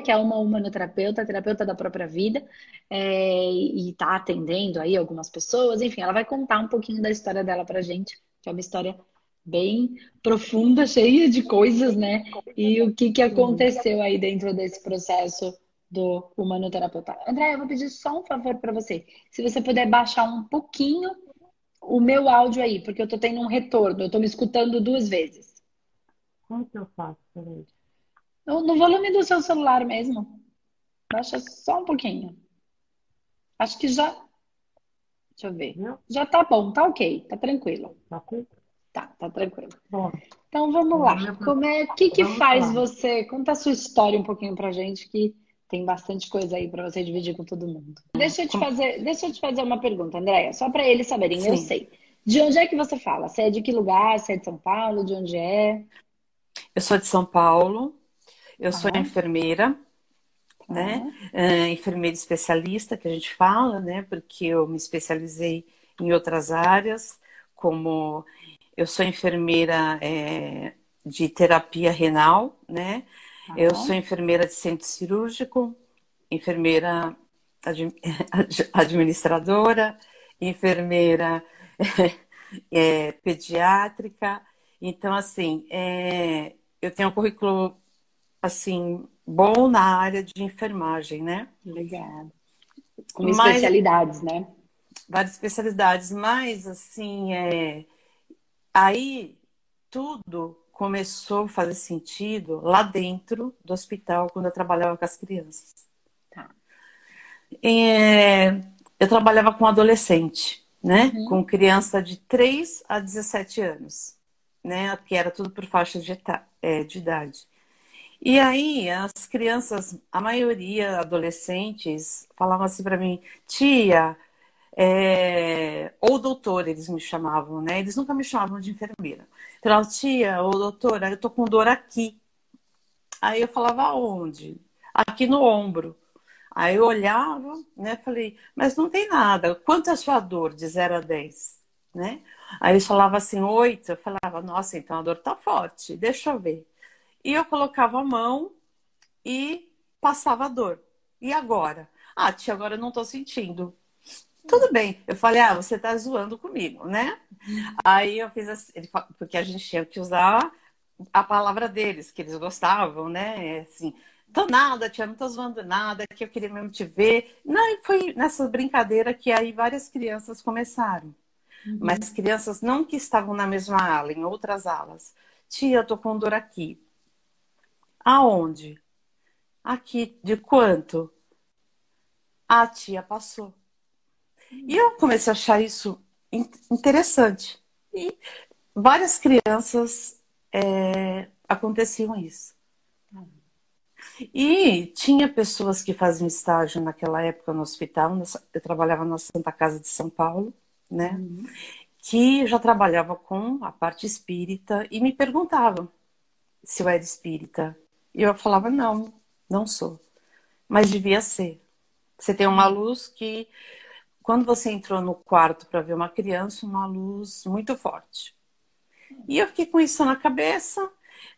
Que é uma humanoterapeuta, terapeuta da própria vida, é, e está atendendo aí algumas pessoas. Enfim, ela vai contar um pouquinho da história dela pra gente, que é uma história bem profunda, cheia de coisas, né? E o que, que aconteceu aí dentro desse processo do humanoterapeuta. André, eu vou pedir só um favor para você. Se você puder baixar um pouquinho o meu áudio aí, porque eu tô tendo um retorno, eu tô me escutando duas vezes. Como que eu faço? Peraí. No, no volume do seu celular mesmo. Baixa só um pouquinho. Acho que já. Deixa eu ver. Já tá bom, tá ok, tá tranquilo. Tá? Tá, tá tranquilo. Bom, Então vamos lá. Como é, o que que faz lá. você? Conta a sua história um pouquinho pra gente, que tem bastante coisa aí pra você dividir com todo mundo. Deixa eu te fazer, deixa eu te fazer uma pergunta, Andréia, só pra eles saberem, eu Sim. sei. De onde é que você fala? Você é de que lugar? Você é de São Paulo? De onde é? eu sou de São Paulo, eu sou Tá. enfermeira, né? É, enfermeira especialista, que a gente fala, né? Porque eu me especializei em outras áreas, como eu sou enfermeira é, de terapia renal, né? Tá. Eu sou enfermeira de centro cirúrgico, enfermeira admi- administradora, enfermeira é, pediátrica. Então, assim, é, eu tenho um currículo assim bom na área de enfermagem, né? Legal. Com Mas- especialidades, né? Várias especialidades, mas assim, é, aí tudo começou a fazer sentido lá dentro do hospital, quando eu trabalhava com as crianças. Tá. É, eu trabalhava com adolescente, né? Uhum. Com criança de 3 a 17 anos, né? Que era tudo por faixa de, é, de idade. E aí, as crianças, a maioria adolescentes, falavam assim para mim, tia, é, ou doutora, eles me chamavam, né? Eles nunca me chamavam de enfermeira. Falavam, tia, ou doutora, eu tô com dor aqui. Aí eu falava, aonde? Aqui no ombro. Aí eu olhava, né? Falei, mas não tem nada. Quanto é a sua dor de 0 a 10? Né? Aí eles falavam assim, 8. Eu falava, nossa, então a dor tá forte, deixa eu ver. E eu colocava a mão e passava a dor. E agora? Ah, tia, agora eu não tô sentindo. Tudo bem. Eu falei, ah, você tá zoando comigo, né? Aí eu fiz assim, porque a gente tinha que usar a palavra deles, que eles gostavam, né? Assim, tô nada, tia, não tô zoando nada, que eu queria mesmo te ver. Não, e foi nessa brincadeira que aí várias crianças começaram. Mas crianças não que estavam na mesma ala, em outras alas. Tia, eu tô com dor aqui. Aonde? Aqui. De quanto? A tia passou. E eu comecei a achar isso in- interessante. E várias crianças é, aconteciam isso. E tinha pessoas que faziam estágio naquela época no hospital, eu trabalhava na Santa Casa de São Paulo, né? Que já trabalhava com a parte espírita e me perguntavam se eu era espírita. E eu falava, não, não sou. Mas devia ser. Você tem uma luz que, quando você entrou no quarto para ver uma criança, uma luz muito forte. E eu fiquei com isso na cabeça,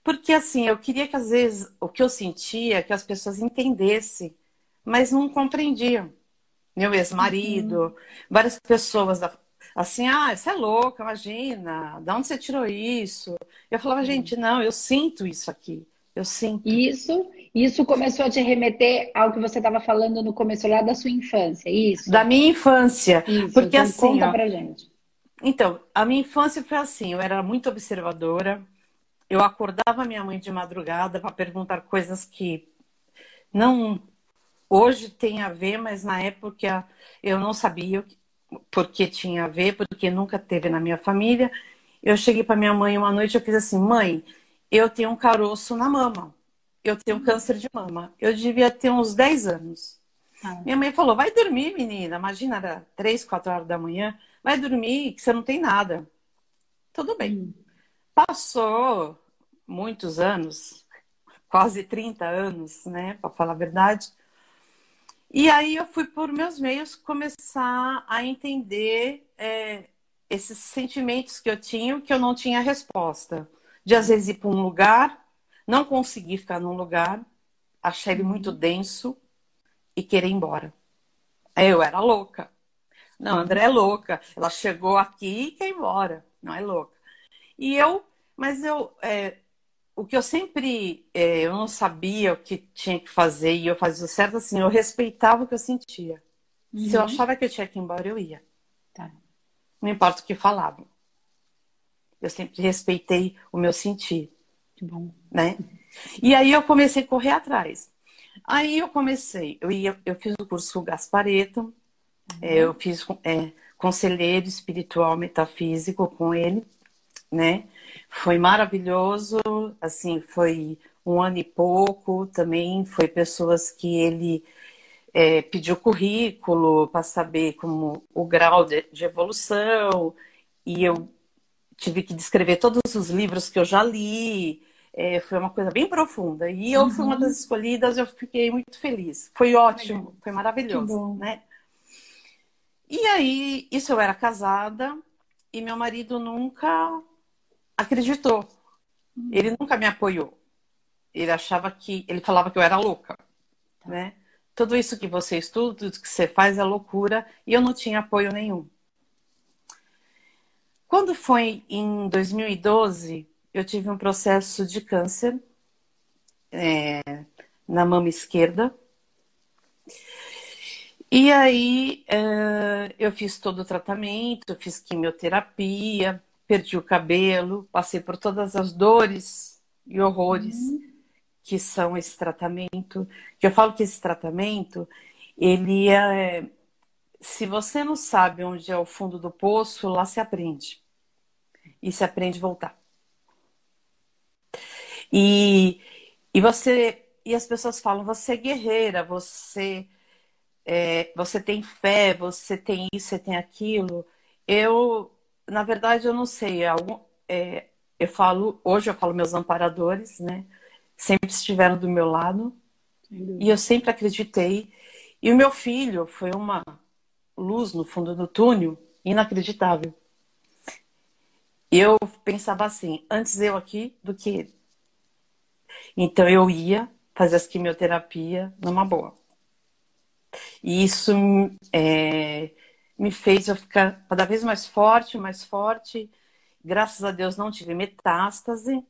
porque assim, eu queria que às vezes o que eu sentia, que as pessoas entendessem, mas não compreendiam. Meu ex-marido, várias pessoas da- assim, ah, você é louca, imagina, de onde você tirou isso? Eu falava, gente, não, eu sinto isso aqui, eu sinto. Isso, isso começou a te remeter ao que você estava falando no começo lá da sua infância, isso? Da minha infância, Isso, porque então assim, conta ó, pra gente. Então, a minha infância foi assim, eu era muito observadora. Eu acordava minha mãe de madrugada para perguntar coisas que não hoje tem a ver, mas na época eu não sabia porque tinha a ver, porque nunca teve na minha família. Eu cheguei para minha mãe uma noite e eu fiz assim: "Mãe, eu tenho um caroço na mama. Eu tenho câncer de mama. Eu devia ter uns 10 anos. Ah. Minha mãe falou: vai dormir, menina. Imagina, era 3, 4 horas da manhã. Vai dormir, que você não tem nada. Tudo bem. Passou muitos anos, quase 30 anos, né, para falar a verdade. E aí eu fui por meus meios começar a entender é, esses sentimentos que eu tinha, que eu não tinha resposta. De às vezes ir para um lugar, não conseguir ficar num lugar, achar ele muito denso e querer ir embora. Eu era louca. Não, André é louca. Ela chegou aqui e quer ir embora. Não é louca. E eu, mas eu, é, o que eu sempre, é, eu não sabia o que tinha que fazer e eu fazia certo assim, eu respeitava o que eu sentia. Uhum. Se eu uhum. achava que eu tinha que ir embora, eu ia. Tá. Não importa o que falavam. Eu sempre respeitei o meu sentir. Que bom. Né? E aí eu comecei a correr atrás. Aí eu comecei, eu, ia, eu fiz o curso com o Gaspareto, uhum. Eu fiz é, conselheiro espiritual metafísico com ele, né? Foi maravilhoso, assim, foi um ano e pouco também, foi pessoas que ele é, pediu currículo para saber como o grau de, de evolução, e eu tive que descrever todos os livros que eu já li, é, foi uma coisa bem profunda. E eu uhum. fui uma das escolhidas, eu fiquei muito feliz. Foi ótimo, foi maravilhoso, né? E aí, isso eu era casada e meu marido nunca acreditou. Uhum. Ele nunca me apoiou. Ele achava que, ele falava que eu era louca, tá. né? Tudo isso que você estuda, tudo que você faz é loucura e eu não tinha apoio nenhum. Quando foi em 2012, eu tive um processo de câncer é, na mama esquerda. E aí é, eu fiz todo o tratamento, fiz quimioterapia, perdi o cabelo, passei por todas as dores e horrores uhum. que são esse tratamento. Que eu falo que esse tratamento, ele é. Se você não sabe onde é o fundo do poço, lá se aprende. E se aprende a voltar. E, e você e as pessoas falam, você é guerreira, você é, você tem fé, você tem isso, você tem aquilo. Eu, na verdade, eu não sei. Algum, é, eu falo, hoje eu falo meus amparadores, né? Sempre estiveram do meu lado. E eu sempre acreditei. E o meu filho foi uma luz no fundo do túnel inacreditável. Eu pensava assim, antes eu aqui do que ele. Então eu ia fazer as quimioterapia numa boa. E isso é, me fez eu ficar cada vez mais forte, mais forte. Graças a Deus não tive metástase.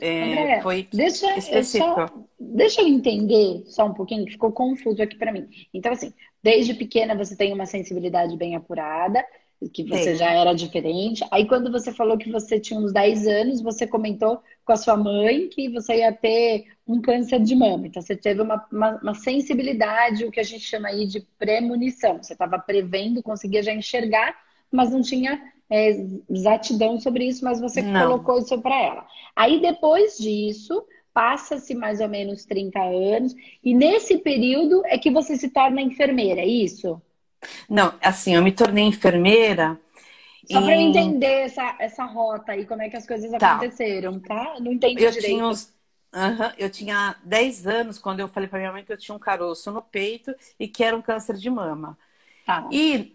É, André, foi deixa, específico. deixa eu entender só um pouquinho, que ficou confuso aqui para mim. Então, assim, desde pequena você tem uma sensibilidade bem apurada, que você Sim. já era diferente. Aí, quando você falou que você tinha uns 10 anos, você comentou com a sua mãe que você ia ter um câncer de mama. Então, você teve uma, uma, uma sensibilidade, o que a gente chama aí de premonição. Você estava prevendo, conseguia já enxergar, mas não tinha é, exatidão sobre isso, mas você não. colocou isso para ela. Aí, depois disso, passa-se mais ou menos 30 anos, e nesse período é que você se torna enfermeira, é isso? Não, assim, eu me tornei enfermeira. Só para em... entender essa, essa rota aí, como é que as coisas tá. aconteceram, tá? Não entendi eu direito. Tinha uns... Uhum. Eu tinha 10 anos quando eu falei para minha mãe que eu tinha um caroço no peito e que era um câncer de mama. Tá. E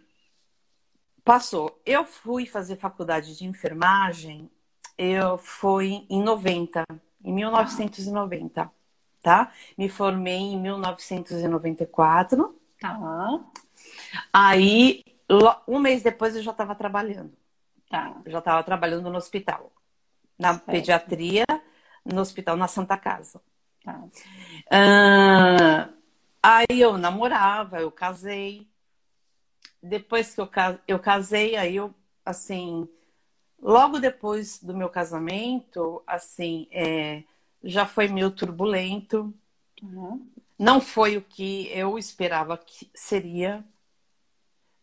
passou. Eu fui fazer faculdade de enfermagem, eu fui em 90, em 1990, tá? Me formei em 1994. Tá. Aí, um mês depois, eu já estava trabalhando. Tá. Eu já estava trabalhando no hospital. Na certo. pediatria, no hospital, na Santa Casa. Tá. Ah, aí eu namorava, eu casei. Depois que eu, eu casei, aí eu, assim, logo depois do meu casamento, assim, é, já foi meio turbulento. Uhum. Não foi o que eu esperava que seria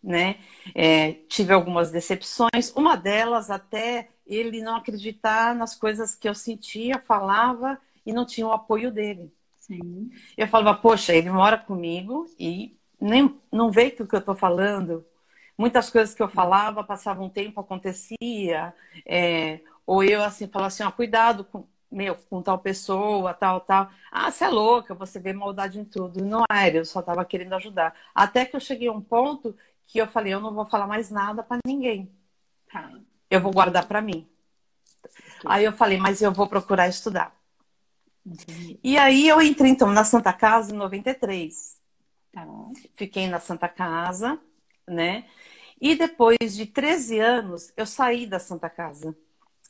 né? É, tive algumas decepções. Uma delas, até ele não acreditar nas coisas que eu sentia, falava e não tinha o apoio dele. Sim. Eu falava, poxa, ele mora comigo e nem, não vê o que eu estou falando. Muitas coisas que eu falava, passava um tempo, acontecia. É, ou eu, assim, falava assim, ó, cuidado com, meu, com tal pessoa, tal, tal. Ah, você é louca, você vê maldade em tudo. Não era, eu só estava querendo ajudar. Até que eu cheguei a um ponto que eu falei, eu não vou falar mais nada para ninguém. Tá. Eu vou guardar para mim. Aí eu falei, mas eu vou procurar estudar. E aí eu entrei então na Santa Casa em 93. Tá. Fiquei na Santa Casa, né? E depois de 13 anos, eu saí da Santa Casa.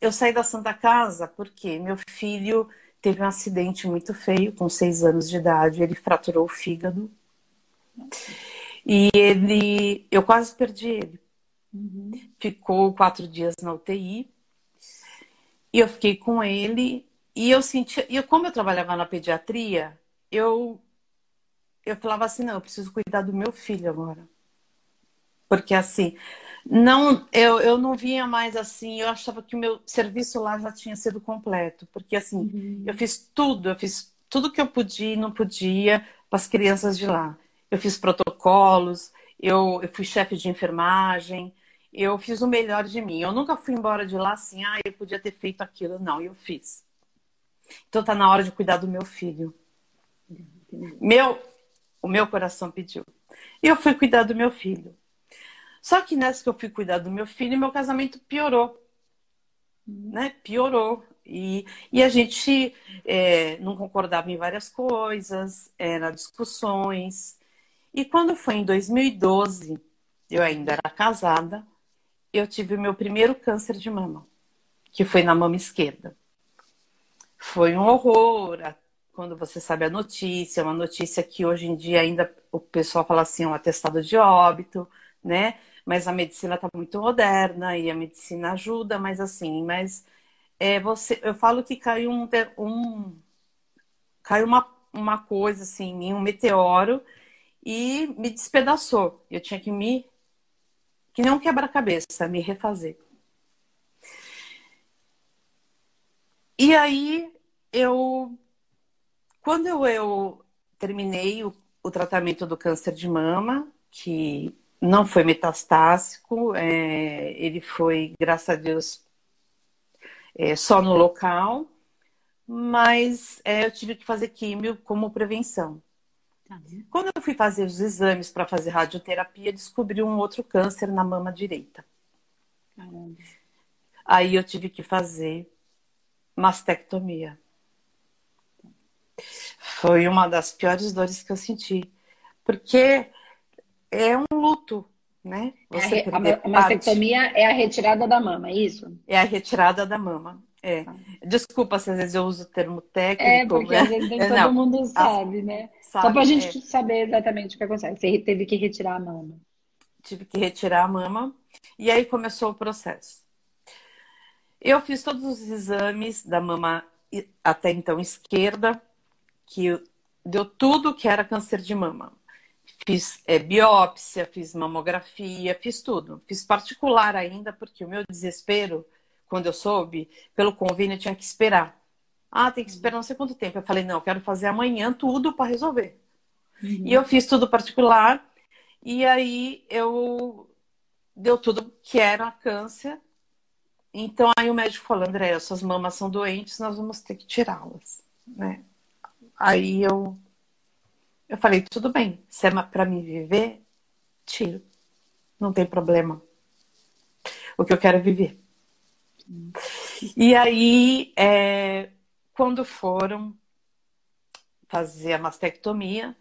Eu saí da Santa Casa porque meu filho teve um acidente muito feio, com seis anos de idade, ele fraturou o fígado. E ele, eu quase perdi ele. Uhum. Ficou quatro dias na UTI. E eu fiquei com ele. E eu senti, e como eu trabalhava na pediatria, eu eu falava assim, não, eu preciso cuidar do meu filho agora. Porque assim, não, eu, eu não vinha mais assim, eu achava que o meu serviço lá já tinha sido completo, porque assim, uhum. eu fiz tudo, eu fiz tudo que eu podia e não podia para as crianças de lá. Eu fiz protocolos, eu, eu fui chefe de enfermagem, eu fiz o melhor de mim. Eu nunca fui embora de lá assim, ah, eu podia ter feito aquilo. Não, eu fiz. Então tá na hora de cuidar do meu filho. Meu, o meu coração pediu. E eu fui cuidar do meu filho. Só que nessa que eu fui cuidar do meu filho, meu casamento piorou. Né? Piorou. E, e a gente é, não concordava em várias coisas, era discussões. E quando foi em 2012, eu ainda era casada, eu tive o meu primeiro câncer de mama, que foi na mama esquerda. Foi um horror quando você sabe a notícia, uma notícia que hoje em dia ainda o pessoal fala assim, um atestado de óbito, né? Mas a medicina está muito moderna e a medicina ajuda, mas assim, mas é, você, eu falo que caiu um, um caiu uma, uma coisa assim, um meteoro e me despedaçou. Eu tinha que me que um quebra-cabeça, me refazer. E aí eu quando eu, eu terminei o, o, tratamento do câncer de mama, que não foi metastásico, é, ele foi, graças a Deus, é, só no local, mas é, eu tive que fazer químio como prevenção. Quando eu fui fazer os exames para fazer radioterapia, descobri um outro câncer na mama direita. Caramba. Aí eu tive que fazer mastectomia. Foi uma das piores dores que eu senti. Porque é um luto, né? É Você a, a, a mastectomia é a retirada da mama, é isso? É a retirada da mama. É. Ah. Desculpa se às vezes eu uso o termo técnico. É, porque né? às vezes nem todo Não, mundo sabe, né? Sabe, Só para a gente é. saber exatamente o que acontece. Você teve que retirar a mama. Tive que retirar a mama. E aí começou o processo. Eu fiz todos os exames da mama até então esquerda, que deu tudo que era câncer de mama. Fiz é, biópsia, fiz mamografia, fiz tudo. Fiz particular ainda, porque o meu desespero, quando eu soube, pelo convênio eu tinha que esperar. Ah, tem que esperar não sei quanto tempo. Eu falei, não, eu quero fazer amanhã tudo para resolver. Uhum. E eu fiz tudo particular. E aí eu deu tudo que era câncer. Então aí o médico falou, André, suas mamas são doentes, nós vamos ter que tirá-las, né? Aí eu, eu falei, tudo bem, se é para me viver, tiro. Não tem problema. O que eu quero é viver. E aí, é, quando foram fazer a mastectomia,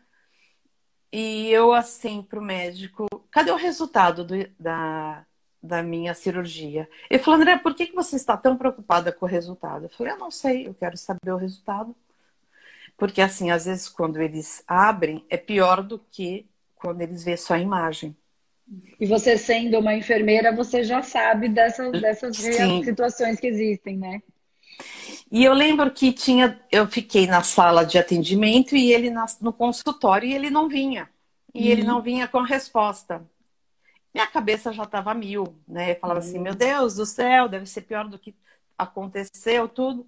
e eu assim para o médico, cadê o resultado do, da, da minha cirurgia? Ele falou, André, por que, que você está tão preocupada com o resultado? Eu falei, eu não sei, eu quero saber o resultado. Porque, assim, às vezes quando eles abrem, é pior do que quando eles vê só a imagem. E você sendo uma enfermeira, você já sabe dessas, dessas situações que existem, né? E eu lembro que tinha, eu fiquei na sala de atendimento e ele na, no consultório e ele não vinha. E uhum. ele não vinha com resposta. Minha cabeça já estava mil, né? Eu falava uhum. assim, meu Deus do céu, deve ser pior do que aconteceu, tudo.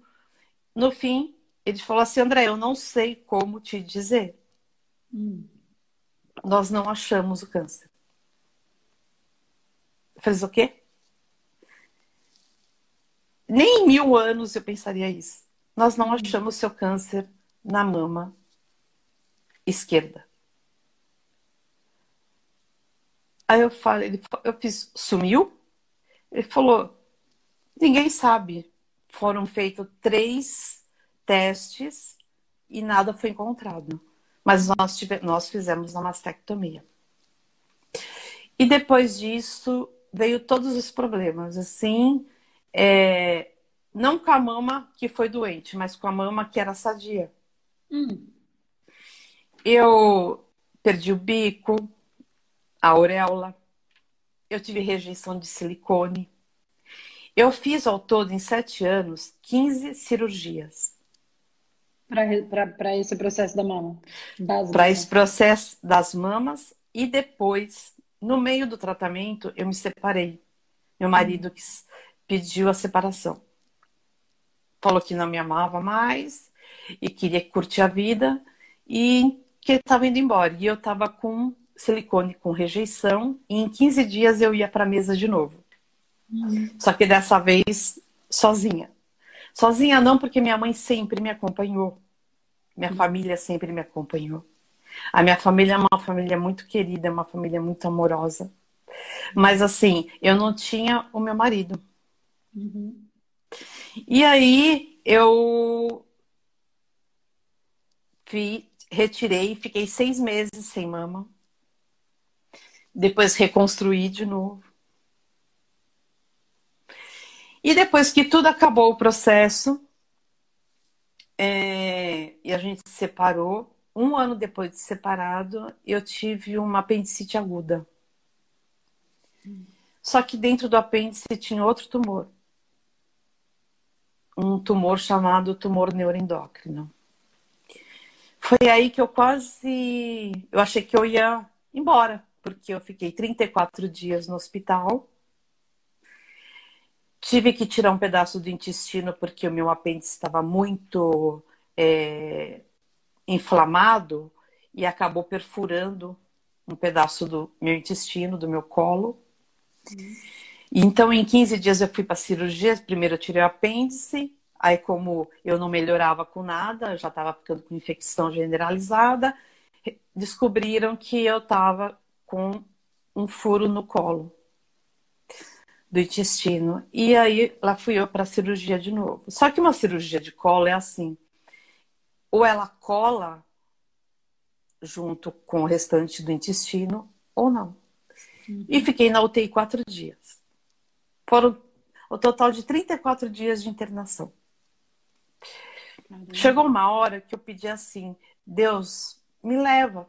No fim, ele falou assim, André, eu não sei como te dizer. Hum. Nós não achamos o câncer. Falei, o quê? Nem em mil anos eu pensaria isso. Nós não achamos seu câncer na mama esquerda. Aí eu falei, ele, eu fiz, sumiu? Ele falou, ninguém sabe. Foram feitos três testes e nada foi encontrado. Mas nós, tive, nós fizemos uma mastectomia. E depois disso veio todos os problemas, assim, é, não com a mama que foi doente, mas com a mama que era sadia. Hum. Eu perdi o bico, a auréola, eu tive rejeição de silicone. Eu fiz ao todo, em sete anos, 15 cirurgias. Para esse processo da mama? Para esse processo das mamas. E depois, no meio do tratamento, eu me separei. Meu marido pediu a separação. Falou que não me amava mais e queria curtir a vida e que estava indo embora. E eu estava com silicone com rejeição e em 15 dias eu ia para a mesa de novo. Uhum. Só que dessa vez sozinha. Sozinha não, porque minha mãe sempre me acompanhou. Minha uhum. família sempre me acompanhou. A minha família é uma família muito querida, é uma família muito amorosa. Mas assim, eu não tinha o meu marido. Uhum. E aí eu fui, retirei, fiquei seis meses sem mama depois reconstruir de novo. E depois que tudo acabou o processo, é, e a gente se separou, um ano depois de separado, eu tive uma apendicite aguda. Só que dentro do apêndice tinha outro tumor. Um tumor chamado tumor neuroendócrino. Foi aí que eu quase. Eu achei que eu ia embora porque eu fiquei 34 dias no hospital. Tive que tirar um pedaço do intestino porque o meu apêndice estava muito é, inflamado e acabou perfurando um pedaço do meu intestino, do meu colo. Uhum. Então, em 15 dias eu fui para cirurgia. Primeiro eu tirei o apêndice, aí como eu não melhorava com nada, já estava ficando com infecção generalizada, descobriram que eu estava com um furo no colo do intestino. E aí lá fui eu para a cirurgia de novo. Só que uma cirurgia de colo é assim: ou ela cola junto com o restante do intestino, ou não. Uhum. E fiquei na UTI quatro dias. Foram o total de 34 dias de internação. Chegou uma hora que eu pedi assim: Deus, me leva,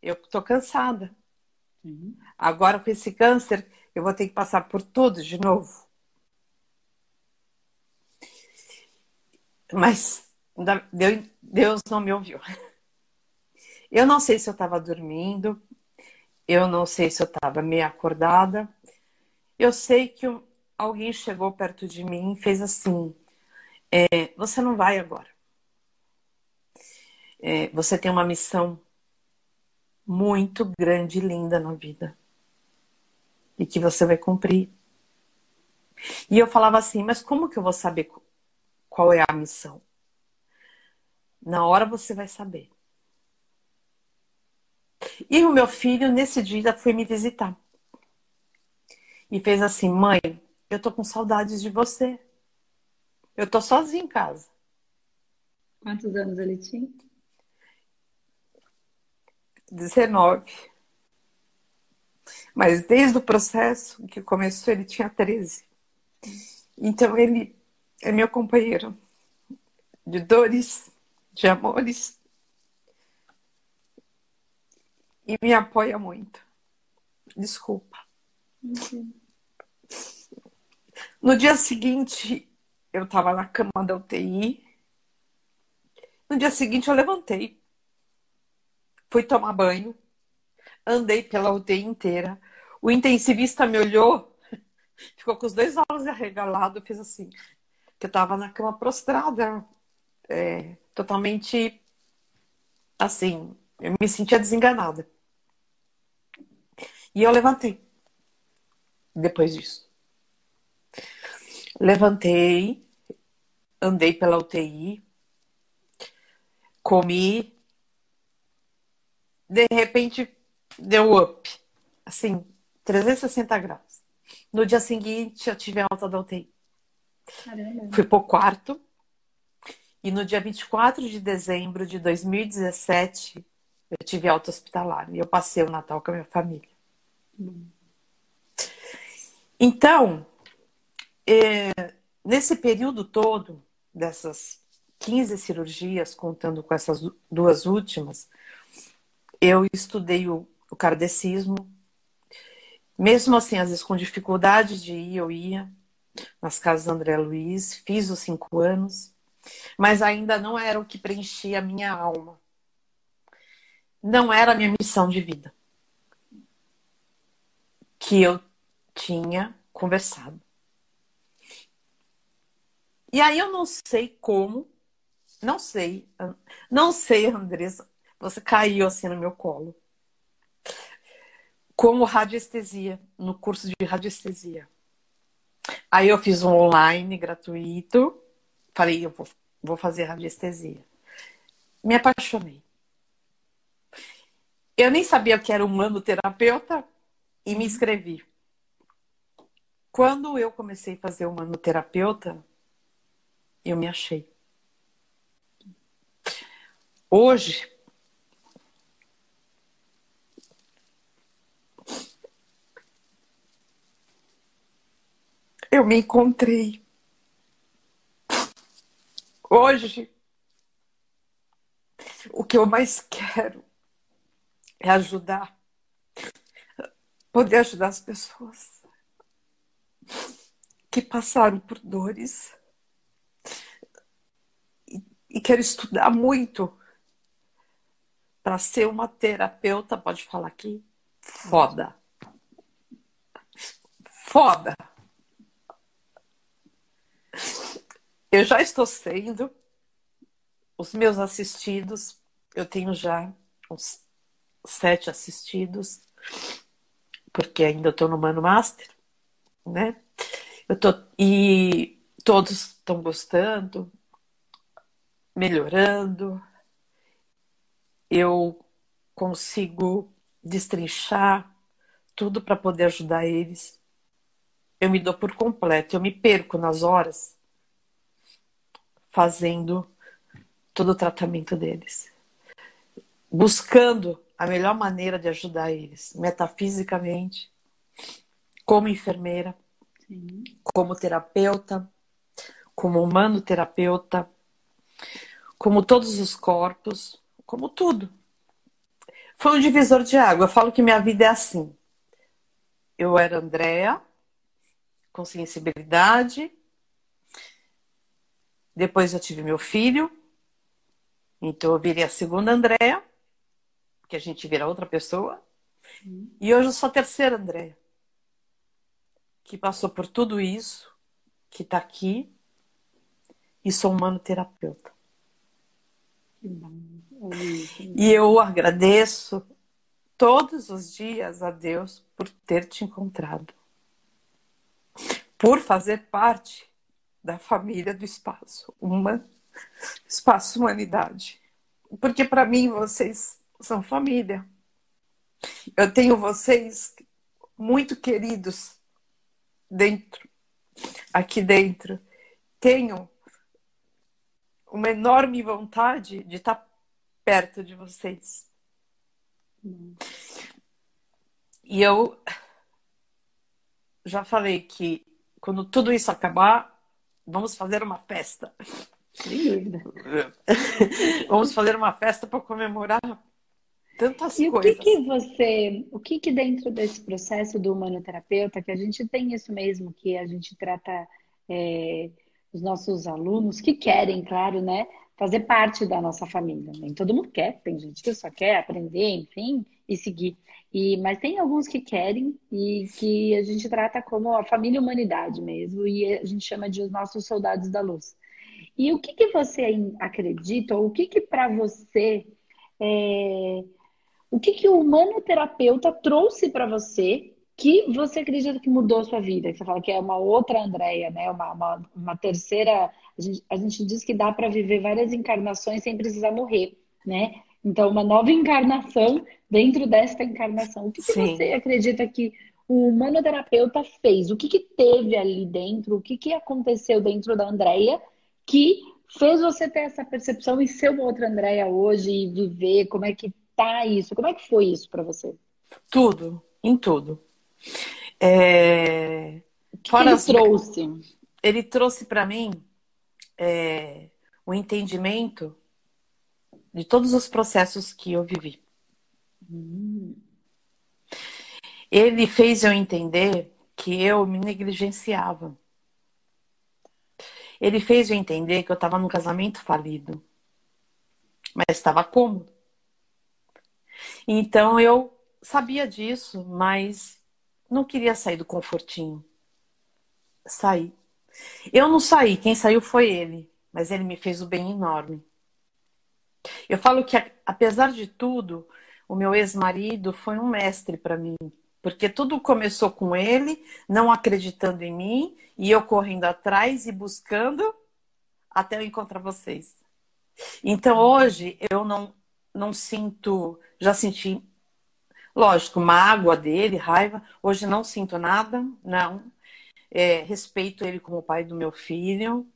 eu tô cansada. Uhum. Agora, com esse câncer, eu vou ter que passar por tudo de novo. Mas Deus não me ouviu. Eu não sei se eu estava dormindo, eu não sei se eu estava meio acordada. Eu sei que alguém chegou perto de mim e fez assim: é, Você não vai agora. É, você tem uma missão muito grande e linda na vida. E que você vai cumprir. E eu falava assim, mas como que eu vou saber qual é a missão? Na hora você vai saber. E o meu filho, nesse dia, foi me visitar. E fez assim: mãe, eu tô com saudades de você. Eu tô sozinha em casa. Quantos anos ele tinha? 19. Mas desde o processo que começou, ele tinha 13. Então ele é meu companheiro de dores, de amores. E me apoia muito. Desculpa. No dia seguinte, eu estava na cama da UTI. No dia seguinte, eu levantei fui tomar banho, andei pela UTI inteira. O intensivista me olhou, ficou com os dois olhos arregalados, fez assim, que eu tava na cama prostrada, é, totalmente assim, eu me sentia desenganada. E eu levantei depois disso. Levantei, andei pela UTI, comi, de repente deu up. Assim, 360 graus. No dia seguinte, eu tive alta da UTI. Caramba. Fui pro quarto, E no dia 24 de dezembro de 2017, eu tive alta hospitalar e eu passei o Natal com a minha família. Então, é, nesse período todo, dessas 15 cirurgias, contando com essas duas últimas, eu estudei o, o. Mesmo assim, às vezes com dificuldade de ir, eu ia nas casas do André Luiz, fiz os cinco anos, mas ainda não era o que preenchia a minha alma. Não era a minha missão de vida. Que eu tinha conversado. E aí eu não sei como, não sei, não sei, Andressa, você caiu assim no meu colo. Como radiestesia, no curso de radiestesia. Aí eu fiz um online gratuito. Falei, eu vou, vou fazer radiestesia. Me apaixonei. Eu nem sabia que era humanoterapeuta e me inscrevi. Quando eu comecei a fazer humanoterapeuta, eu me achei. Hoje, eu me encontrei. Hoje, o que eu mais quero é ajudar, poder ajudar as pessoas que passaram por dores e, quero estudar muito para ser uma terapeuta, pode falar aqui, foda. Foda. Eu já estou sendo. Os meus assistidos, eu tenho já uns sete assistidos, porque ainda estou no Mano Master, né? Eu tô, e todos estão gostando, melhorando. Eu consigo destrinchar tudo para poder ajudar eles. Eu me dou por completo, eu me perco nas horas fazendo todo o tratamento deles, buscando a melhor maneira de ajudar eles, metafisicamente, como enfermeira, Sim. como terapeuta, como humano terapeuta, como todos os corpos, como tudo. Foi um divisor de água. Eu falo que minha vida é assim. Eu era Andréa, com sensibilidade, depois eu tive meu filho, então eu virei a segunda Andréia, que a gente vira outra pessoa. Uhum. E hoje eu sou a terceira Andréia, que passou por tudo isso, que está aqui, e sou humano-terapeuta. E eu agradeço todos os dias a Deus por ter te encontrado, por fazer parte da família do espaço, uma espaço humanidade. Porque para mim vocês são família. Eu tenho vocês muito queridos dentro, aqui dentro. Tenho uma enorme vontade de estar perto de vocês. E eu já falei que quando tudo isso acabar, Vamos fazer uma festa. Vamos fazer uma festa para comemorar tantas e coisas. o que, que você, o que que dentro desse processo do humanoterapeuta, que a gente tem isso mesmo, que a gente trata é, os nossos alunos que querem, claro, né, fazer parte da nossa família. Nem todo mundo quer, tem gente que só quer aprender, enfim, e seguir. E, mas tem alguns que querem e que a gente trata como a família humanidade mesmo, e a gente chama de os nossos soldados da luz. E o que, que você acredita, ou o que, que para você, é... o que, que o humanoterapeuta trouxe para você que você acredita que mudou a sua vida? Que você fala que é uma outra Andréia, né? Uma, uma, uma terceira. A gente, a gente diz que dá para viver várias encarnações sem precisar morrer, né? Então, uma nova encarnação dentro desta encarnação. O que, que você acredita que o humanoterapeuta fez? O que, que teve ali dentro? O que, que aconteceu dentro da Andrea que fez você ter essa percepção e ser uma outra Andréia hoje e viver? Como é que tá isso? Como é que foi isso para você? Tudo, em tudo. É... O que, que ele trouxe? Ele trouxe para mim é, o entendimento de todos os processos que eu vivi. Ele fez eu entender que eu me negligenciava. Ele fez eu entender que eu estava num casamento falido, mas estava cômodo. Então eu sabia disso, mas não queria sair do confortinho. Saí. Eu não saí, quem saiu foi ele, mas ele me fez o um bem enorme. Eu falo que, apesar de tudo, o meu ex-marido foi um mestre para mim, porque tudo começou com ele, não acreditando em mim, e eu correndo atrás e buscando até eu encontrar vocês. Então hoje eu não, não sinto, já senti, lógico, mágoa dele, raiva. Hoje não sinto nada, não. É, respeito ele como pai do meu filho.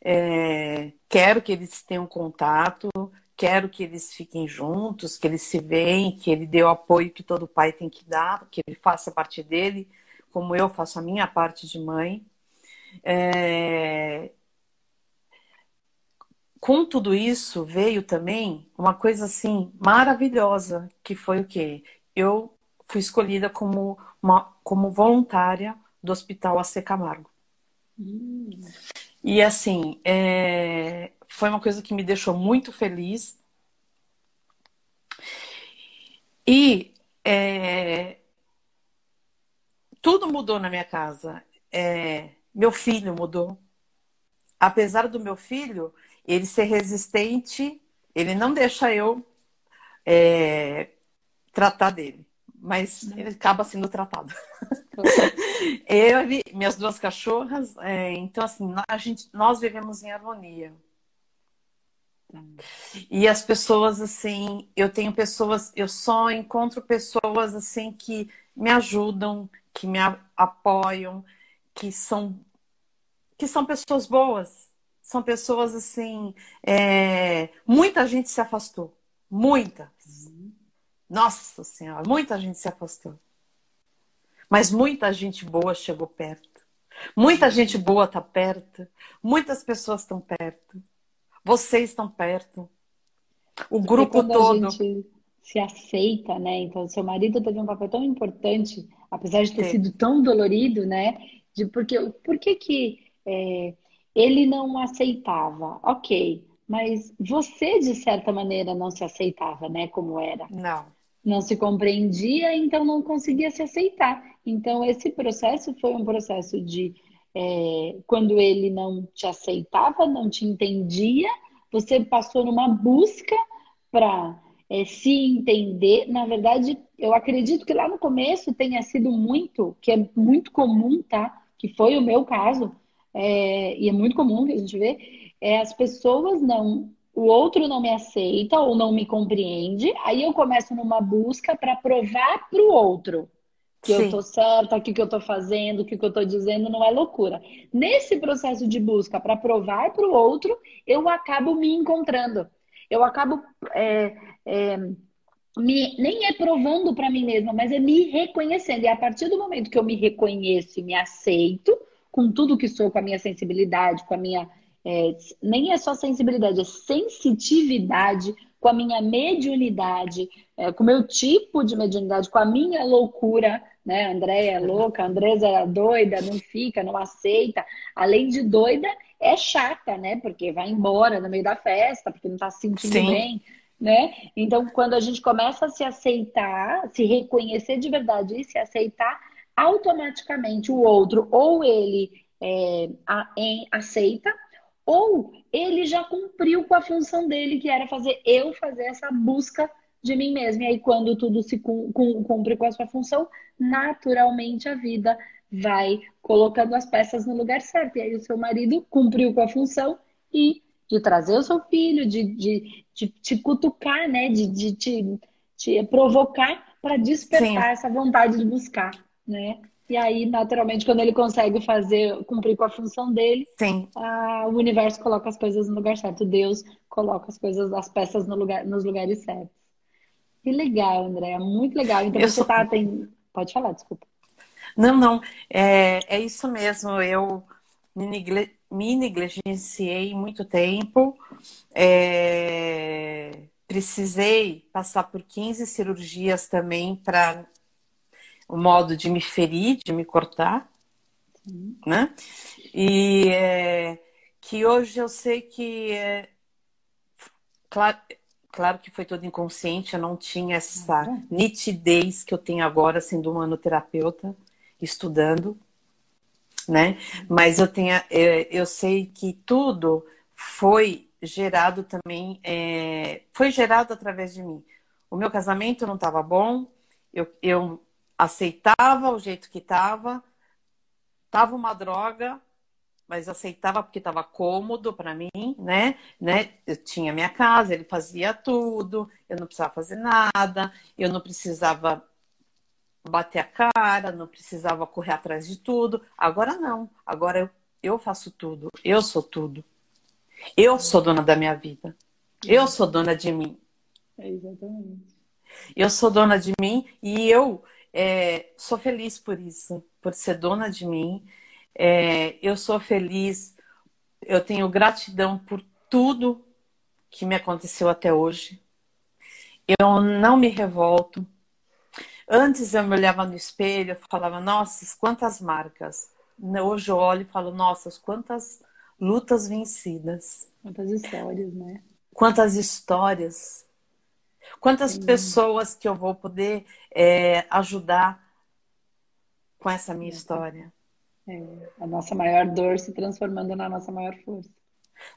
É, quero que eles tenham contato, quero que eles fiquem juntos, que eles se veem, que ele dê o apoio que todo pai tem que dar, que ele faça parte dele, como eu faço a minha parte de mãe. É... Com tudo isso veio também uma coisa assim maravilhosa, que foi o quê? Eu fui escolhida como, uma, como voluntária do Hospital AC Camargo. Hum. E assim, é, foi uma coisa que me deixou muito feliz. E é, tudo mudou na minha casa. É, meu filho mudou. Apesar do meu filho ele ser resistente, ele não deixa eu é, tratar dele, mas ele acaba sendo tratado. eu, minhas duas cachorras, é, então assim, a gente, nós vivemos em harmonia. E as pessoas, assim, eu tenho pessoas, eu só encontro pessoas, assim, que me ajudam, que me apoiam, que são, que são pessoas boas. São pessoas, assim, é... muita gente se afastou. Muita. Nossa Senhora, muita gente se afastou. Mas muita gente boa chegou perto. Muita gente boa está perto. Muitas pessoas estão perto. Vocês estão perto. O Porque grupo todo. A gente se aceita, né? Então, seu marido teve um papel tão importante, apesar de ter Sim. sido tão dolorido, né? De porque, por que que é, ele não aceitava? Ok, mas você, de certa maneira, não se aceitava, né? Como era. Não. Não se compreendia, então não conseguia se aceitar. Então, esse processo foi um processo de é, quando ele não te aceitava, não te entendia, você passou numa busca para é, se entender. Na verdade, eu acredito que lá no começo tenha sido muito, que é muito comum, tá? Que foi o meu caso, é, e é muito comum que a gente vê, é as pessoas não o outro não me aceita ou não me compreende, aí eu começo numa busca para provar para o outro que Sim. eu tô certa, que o que eu tô fazendo, o que eu tô dizendo não é loucura. Nesse processo de busca para provar para o outro, eu acabo me encontrando. Eu acabo é, é, me, nem é provando para mim mesma, mas é me reconhecendo. E a partir do momento que eu me reconheço e me aceito, com tudo que sou, com a minha sensibilidade, com a minha. É, nem é só sensibilidade, é sensitividade, com a minha mediunidade, é, com o meu tipo de mediunidade, com a minha loucura, né? Andréia é louca, Andresa é doida, não fica, não aceita. Além de doida, é chata, né? Porque vai embora no meio da festa, porque não tá se sentindo Sim. bem, né? Então, quando a gente começa a se aceitar, se reconhecer de verdade e se aceitar, automaticamente o outro, ou ele é, a, em, aceita, ou ele já cumpriu com a função dele, que era fazer eu fazer essa busca de mim mesmo. E aí, quando tudo se cumpre com a sua função, naturalmente a vida vai colocando as peças no lugar certo. E aí, o seu marido cumpriu com a função e de trazer o seu filho, de, de, de te cutucar, né? De, de te, te provocar para despertar Sim. essa vontade de buscar, né? E aí, naturalmente, quando ele consegue fazer, cumprir com a função dele. A, o universo coloca as coisas no lugar certo. Deus coloca as coisas, as peças no lugar, nos lugares certos. Que legal, André. Muito legal. Então, eu você sou... tá, tem... Pode falar, desculpa. Não, não. É, é isso mesmo. Eu me, negle... me negligenciei muito tempo. É... Precisei passar por 15 cirurgias também para o modo de me ferir, de me cortar, Sim. né? E é, que hoje eu sei que é, claro, claro que foi todo inconsciente, eu não tinha essa nitidez que eu tenho agora sendo humanoterapeuta, estudando, né? Mas eu tenho, é, eu sei que tudo foi gerado também, é, foi gerado através de mim. O meu casamento não estava bom, eu, eu aceitava o jeito que estava, estava uma droga, mas aceitava porque estava cômodo para mim, né? né? Eu tinha minha casa, ele fazia tudo, eu não precisava fazer nada, eu não precisava bater a cara, não precisava correr atrás de tudo. Agora não, agora eu, eu faço tudo, eu sou tudo. Eu sou dona da minha vida. Eu sou dona de mim. É exatamente. Eu sou dona de mim e eu é, sou feliz por isso, por ser dona de mim. É, eu sou feliz, eu tenho gratidão por tudo que me aconteceu até hoje. Eu não me revolto. Antes eu me olhava no espelho e falava, nossa, quantas marcas. Hoje eu olho e falo, nossa, quantas lutas vencidas. Quantas histórias, né? Quantas histórias. Quantas pessoas que eu vou poder é, ajudar com essa minha história. É, a nossa maior dor se transformando na nossa maior força.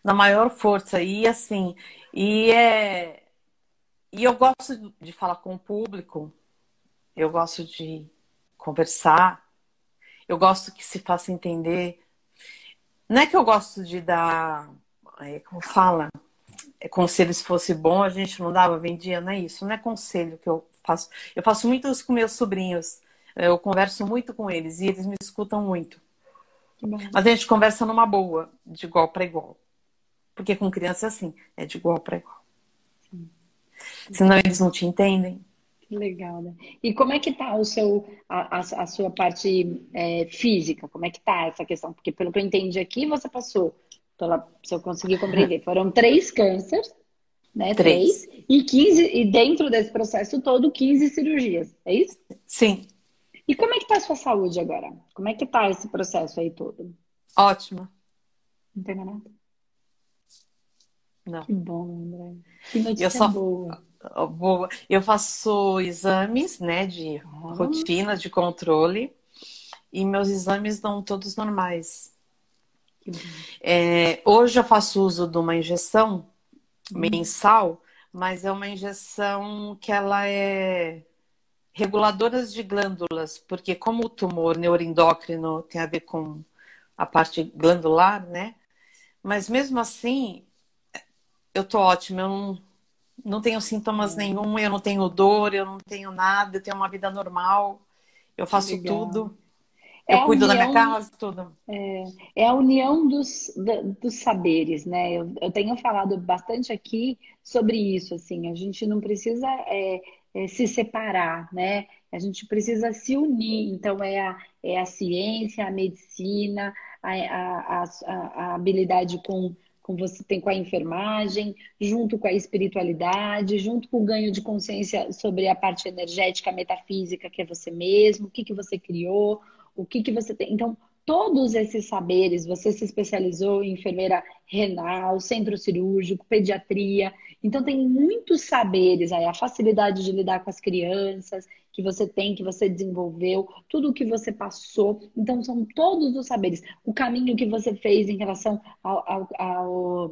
Na maior força. E assim, e é. E eu gosto de falar com o público, eu gosto de conversar, eu gosto que se faça entender. Não é que eu gosto de dar. É, como fala? É, conselho se fosse bom, a gente não dava, vendia, não é isso. Não é conselho que eu faço. Eu faço muito isso com meus sobrinhos. Eu converso muito com eles e eles me escutam muito. Mas a gente conversa numa boa, de igual para igual. Porque com criança é assim, é de igual para igual. Sim. Senão eles não te entendem. Legal, né? E como é que tá o seu, a, a, a sua parte é, física? Como é que tá essa questão? Porque pelo que eu entendi aqui, você passou, pela, se eu conseguir compreender, foram três cânceres, né? Três. Três. E 15, e dentro desse processo todo, 15 cirurgias, é isso? Sim. E como é que tá a sua saúde agora? Como é que tá esse processo aí todo? Ótimo. Não tem nada? Não. Que bom, André. Que notícia eu só... boa. boa. Eu faço exames, né, de rotina, de controle, e meus exames estão todos normais. É, hoje eu faço uso de uma injeção Uhum. mensal, mas é uma injeção que ela é reguladora de glândulas, porque como o tumor neuroendócrino tem a ver com a parte glandular, né? Mas mesmo assim, eu tô ótima, eu não, não tenho sintomas uhum. nenhum, eu não tenho dor, eu não tenho nada, eu tenho uma vida normal, eu faço Legal. Tudo. É eu cuido união, da minha casa, tudo. É, é a união dos, dos saberes, né? Eu, eu, tenho falado bastante aqui sobre isso, assim, a gente não precisa é, é, se separar, né? A gente precisa se unir. Então, é a, é a ciência, a medicina, a, a, a, a habilidade com, com você tem com a enfermagem, junto com a espiritualidade, junto com o ganho de consciência sobre a parte energética, metafísica, que é você mesmo, o que, que você criou o que, que você tem. Então, todos esses saberes, você se especializou em enfermeira renal, centro cirúrgico, pediatria. Então, tem muitos saberes aí, a facilidade de lidar com as crianças que você tem, que você desenvolveu, tudo o que você passou. Então, são todos os saberes. O caminho que você fez em relação ao, ao, ao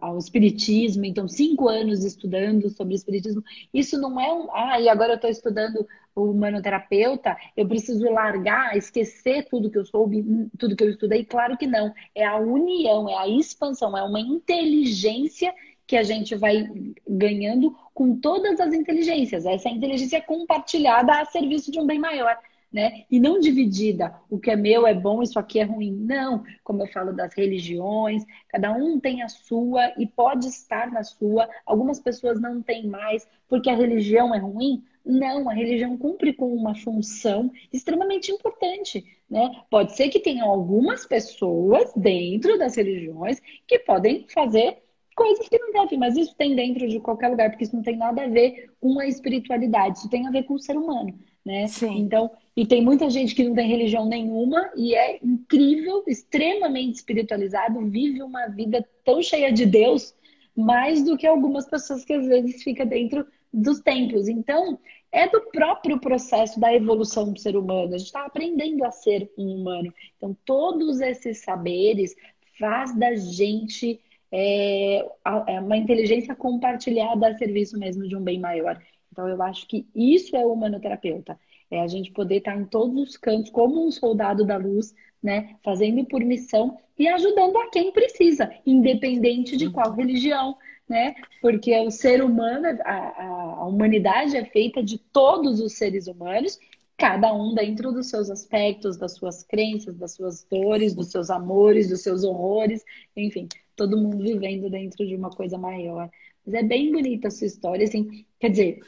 ao espiritismo, então cinco anos estudando sobre espiritismo. Isso não é um, ah, e agora eu estou estudando o humanoterapeuta, eu preciso largar, esquecer tudo que eu soube, tudo que eu estudei? Claro que não. É a união, é a expansão, é uma inteligência que a gente vai ganhando com todas as inteligências. Essa inteligência é compartilhada a serviço de um bem maior. Né? E não dividida, o que é meu é bom, isso aqui é ruim. Não, como eu falo das religiões, cada um tem a sua e pode estar na sua. Algumas pessoas não têm mais porque a religião é ruim. Não, a religião cumpre com uma função extremamente importante, né? Pode ser que tenham algumas pessoas dentro das religiões que podem fazer coisas que não devem, mas isso tem dentro de qualquer lugar, porque isso não tem nada a ver com a espiritualidade, isso tem a ver com o ser humano, né? Sim. Então, e tem muita gente que não tem religião nenhuma e é incrível, extremamente espiritualizado, vive uma vida tão cheia de Deus, mais do que algumas pessoas que às vezes fica dentro dos templos. Então, é do próprio processo da evolução do ser humano. A gente está aprendendo a ser um humano. Então, todos esses saberes faz da gente é, é uma inteligência compartilhada a serviço mesmo de um bem maior. Então, eu acho que isso é o humanoterapeuta. É a gente poder estar em todos os cantos, como um soldado da luz, né? Fazendo por missão e ajudando a quem precisa, independente de qual religião, né? Porque o ser humano, a, a humanidade é feita de todos os seres humanos, cada um dentro dos seus aspectos, das suas crenças, das suas dores, dos seus amores, dos seus horrores, enfim, todo mundo vivendo dentro de uma coisa maior. Mas é bem bonita a sua história, assim, quer dizer,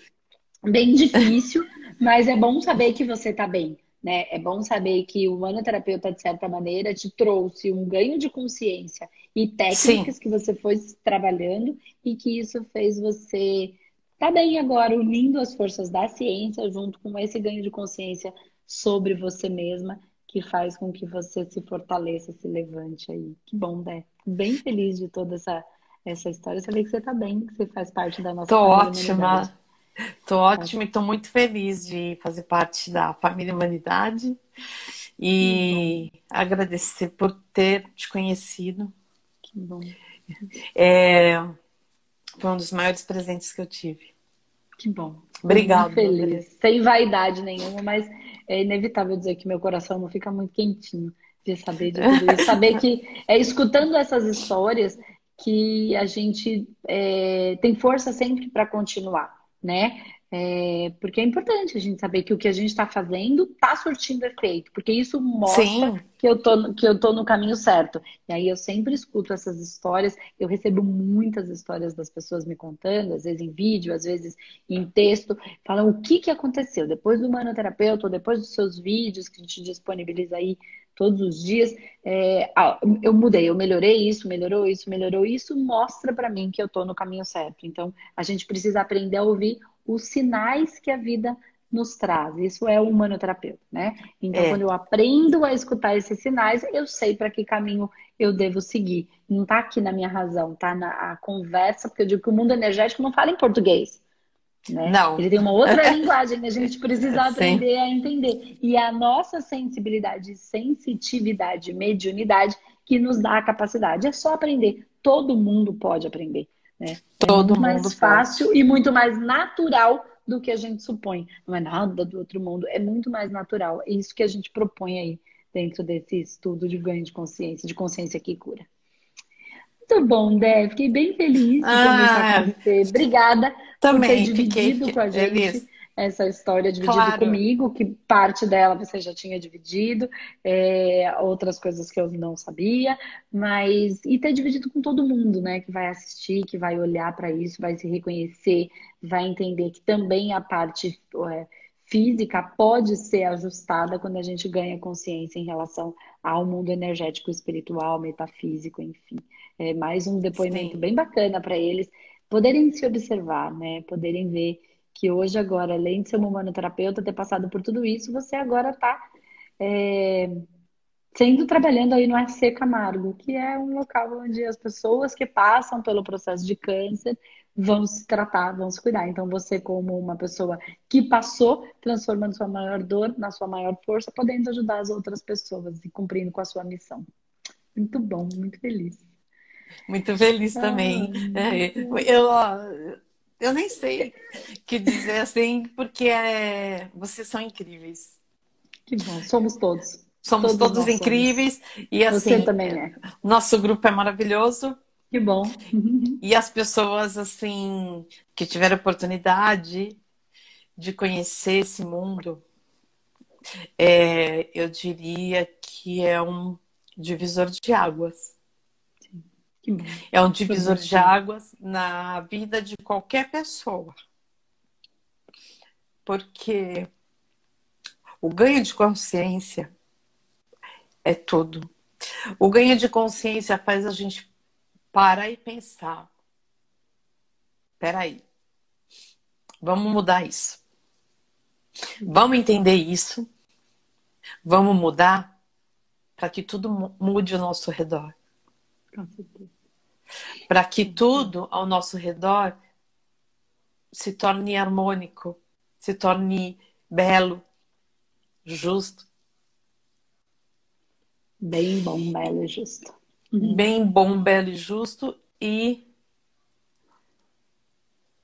bem difícil, mas é bom saber que você está bem. Né? É bom saber que o manoterapeuta, de certa maneira, te trouxe um ganho de consciência e técnicas Sim. que você foi trabalhando e que isso fez você tá bem agora, unindo as forças da ciência junto com esse ganho de consciência sobre você mesma, que faz com que você se fortaleça, se levante aí. Que bom, né? Bem feliz de toda essa, essa história. Saber que você tá bem, que você faz parte da nossa Tô ótima. Tô ótima e tô muito feliz de fazer parte da família Humanidade e agradecer por ter te conhecido. Que bom. É, foi um dos maiores presentes que eu tive. Que bom. Obrigada. Feliz. Sem vaidade nenhuma, mas é inevitável dizer que meu coração não fica muito quentinho de saber de tudo isso. saber que é escutando essas histórias que a gente é, tem força sempre para continuar né? É, porque é importante a gente saber que o que a gente está fazendo está surtindo efeito, porque isso mostra que eu, tô, que eu tô no caminho certo. E aí eu sempre escuto essas histórias, eu recebo muitas histórias das pessoas me contando, às vezes em vídeo, às vezes em texto, falam o que, que aconteceu depois do manoterapeuta, ou depois dos seus vídeos que a gente disponibiliza aí todos os dias. É, eu mudei, eu melhorei isso, melhorou isso, melhorou isso, mostra para mim que eu estou no caminho certo. Então, a gente precisa aprender a ouvir os sinais que a vida nos traz. Isso é o humanoterapeuta, né? Então, é. quando eu aprendo a escutar esses sinais, eu sei para que caminho eu devo seguir. Não está aqui na minha razão, tá na conversa, porque eu digo que o mundo energético não fala em português. Né? Não. Ele tem uma outra linguagem, a gente precisa aprender Sim. a entender. E a nossa sensibilidade, sensitividade, mediunidade que nos dá a capacidade. É só aprender. Todo mundo pode aprender. Né? Todo é muito mundo mais fácil pode. e muito mais natural do que a gente supõe. Não é nada do outro mundo, é muito mais natural. É isso que a gente propõe aí dentro desse estudo de ganho de consciência, de consciência que cura. Muito bom, Dé. Fiquei bem feliz de ah, conversar com você. Obrigada também, por ter dividido com a gente feliz. essa história, dividido claro. comigo, que parte dela você já tinha dividido, é, outras coisas que eu não sabia, mas e ter dividido com todo mundo, né? Que vai assistir, que vai olhar para isso, vai se reconhecer, vai entender que também a parte é, física pode ser ajustada quando a gente ganha consciência em relação ao mundo energético, espiritual, metafísico, enfim é mais um depoimento Sim. bem bacana para eles poderem se observar, né? Poderem ver que hoje, agora, além de ser uma humanoterapeuta, ter passado por tudo isso, você agora está é, sendo trabalhando aí no RC Camargo, que é um local onde as pessoas que passam pelo processo de câncer vão se tratar, vão se cuidar. Então, você, como uma pessoa que passou, transformando sua maior dor na sua maior força, podendo ajudar as outras pessoas e cumprindo com a sua missão. Muito bom, muito feliz. Muito feliz também. Ah, é, eu, eu nem sei o que dizer assim, porque é, vocês são incríveis. Que bom, somos todos. Somos todos, todos incríveis. Somos. E assim, Você também é. Nosso grupo é maravilhoso. Que bom. E as pessoas, assim, que tiveram oportunidade de conhecer esse mundo, É, eu diria que é um divisor de águas. É um divisor de águas na vida de qualquer pessoa. Porque o ganho de consciência é tudo. O ganho de consciência faz a gente parar e pensar. Peraí, vamos mudar isso. Vamos entender isso. Vamos mudar para que tudo mude ao nosso redor. Para que tudo ao nosso redor se torne harmônico, se torne belo, justo. Bem bom, belo e justo. Uhum. Bem bom, belo e justo. E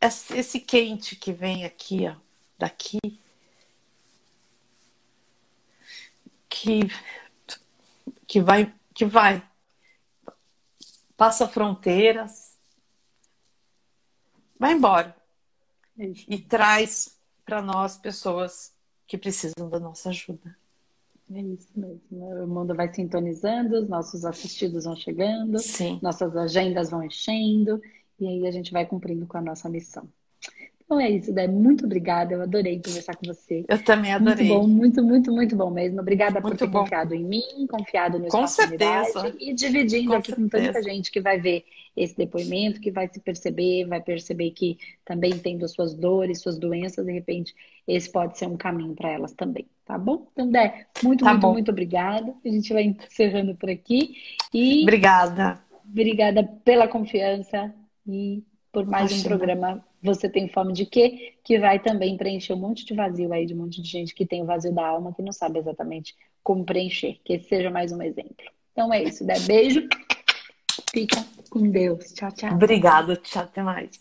esse quente que vem aqui, ó, daqui, que, que vai, que vai, passa fronteiras, vai embora e traz para nós pessoas que precisam da nossa ajuda. É isso mesmo. O mundo vai sintonizando, os nossos assistidos vão chegando, Sim. nossas agendas vão enchendo, e aí a gente vai cumprindo com a nossa missão. Então é isso, Dé. Muito obrigada. Eu adorei conversar com você. Eu também adorei. Muito bom, muito, muito, muito bom mesmo. Obrigada muito por ter bom. confiado em mim, confiado no com certeza. e dividindo com aqui certeza. com tanta gente que vai ver esse depoimento, que vai se perceber, vai perceber que também tendo suas dores, suas doenças, de repente, esse pode ser um caminho para elas também, tá bom? Então, Dé, muito, tá muito, bom. muito obrigada. A gente vai encerrando por aqui. E obrigada. Obrigada pela confiança e por mais Imagina. um programa Você Tem Fome de Quê? Que vai também preencher um monte de vazio aí, de um monte de gente que tem o vazio da alma, que não sabe exatamente como preencher. Que esse seja mais um exemplo. Então é isso, dá beijo. Fica com Deus. Tchau, tchau. Obrigada, tchau, até mais.